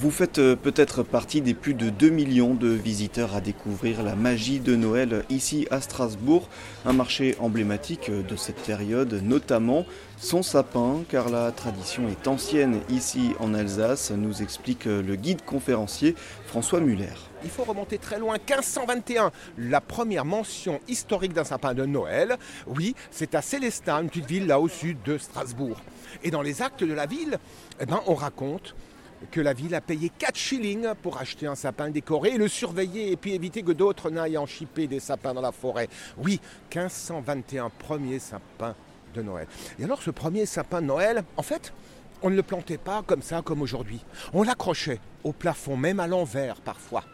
Vous faites euh, peut-être partie des plus de 2 millions de visiteurs à découvrir la magie de Noël ici à Strasbourg, un marché emblématique de cette période, notamment son sapin, car la tradition est ancienne ici en Alsace, nous explique le guide conférencier François Muller. Il faut remonter très loin, 1521, la première mention historique d'un sapin de Noël. Oui, c'est à Célestin, une petite ville là au sud de Strasbourg. Et dans les actes de la ville, eh ben, on raconte que la ville a payé 4 shillings pour acheter un sapin décoré et le surveiller et puis éviter que d'autres n'aillent en chipper des sapins dans la forêt. Oui, 1521, premier sapin de Noël. Et alors ce premier sapin de Noël, en fait, on ne le plantait pas comme ça, comme aujourd'hui. On l'accrochait au plafond, même à l'envers parfois.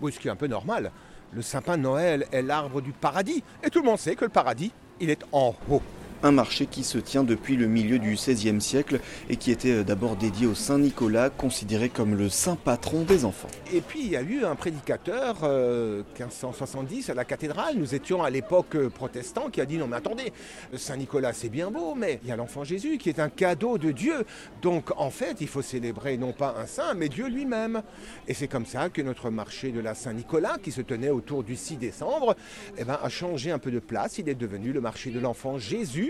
Oui, ce qui est un peu normal. Le sapin de Noël est l'arbre du paradis. Et tout le monde sait que le paradis, il est en haut un marché qui se tient depuis le milieu du XVIe siècle et qui était euh, d'abord dédié au Saint Nicolas, considéré comme le saint patron des enfants. Et puis il y a eu un prédicateur, 1570, euh, à la cathédrale, nous étions à l'époque euh, protestant, qui a dit non mais attendez, Saint Nicolas c'est bien beau, mais il y a l'enfant Jésus qui est un cadeau de Dieu. Donc en fait il faut célébrer non pas un saint, mais Dieu lui-même. Et c'est comme ça que notre marché de la Saint Nicolas, qui se tenait autour du 6 décembre, eh ben, a changé un peu de place. Il est devenu le marché de l'enfant Jésus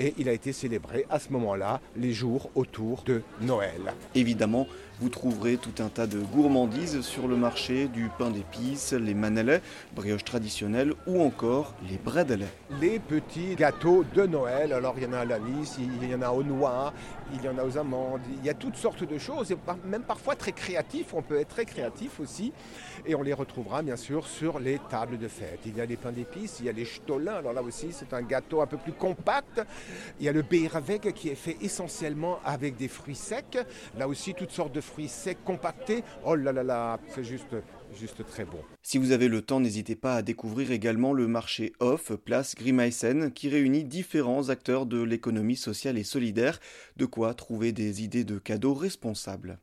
et il a été célébré à ce moment-là les jours autour de Noël. Évidemment, vous trouverez tout un tas de gourmandises sur le marché, du pain d'épices, les manelets, brioches traditionnelles ou encore les bredelets. Les petits gâteaux de Noël, alors il y en a à l'anis, il y en a aux noix, il y en a aux amandes, il y a toutes sortes de choses, et même parfois très créatifs, on peut être très créatif aussi, et on les retrouvera bien sûr sur les tables de fête. Il y a les pains d'épices, il y a les stolins, alors là aussi c'est un gâteau un peu plus compact, il y a le Beirveg qui est fait essentiellement avec des fruits secs, là aussi toutes sortes de fruits secs compactés. Oh là là là, c'est juste, juste très bon. Si vous avez le temps, n'hésitez pas à découvrir également le marché Off, place Grimeissen, qui réunit différents acteurs de l'économie sociale et solidaire, de quoi trouver des idées de cadeaux responsables.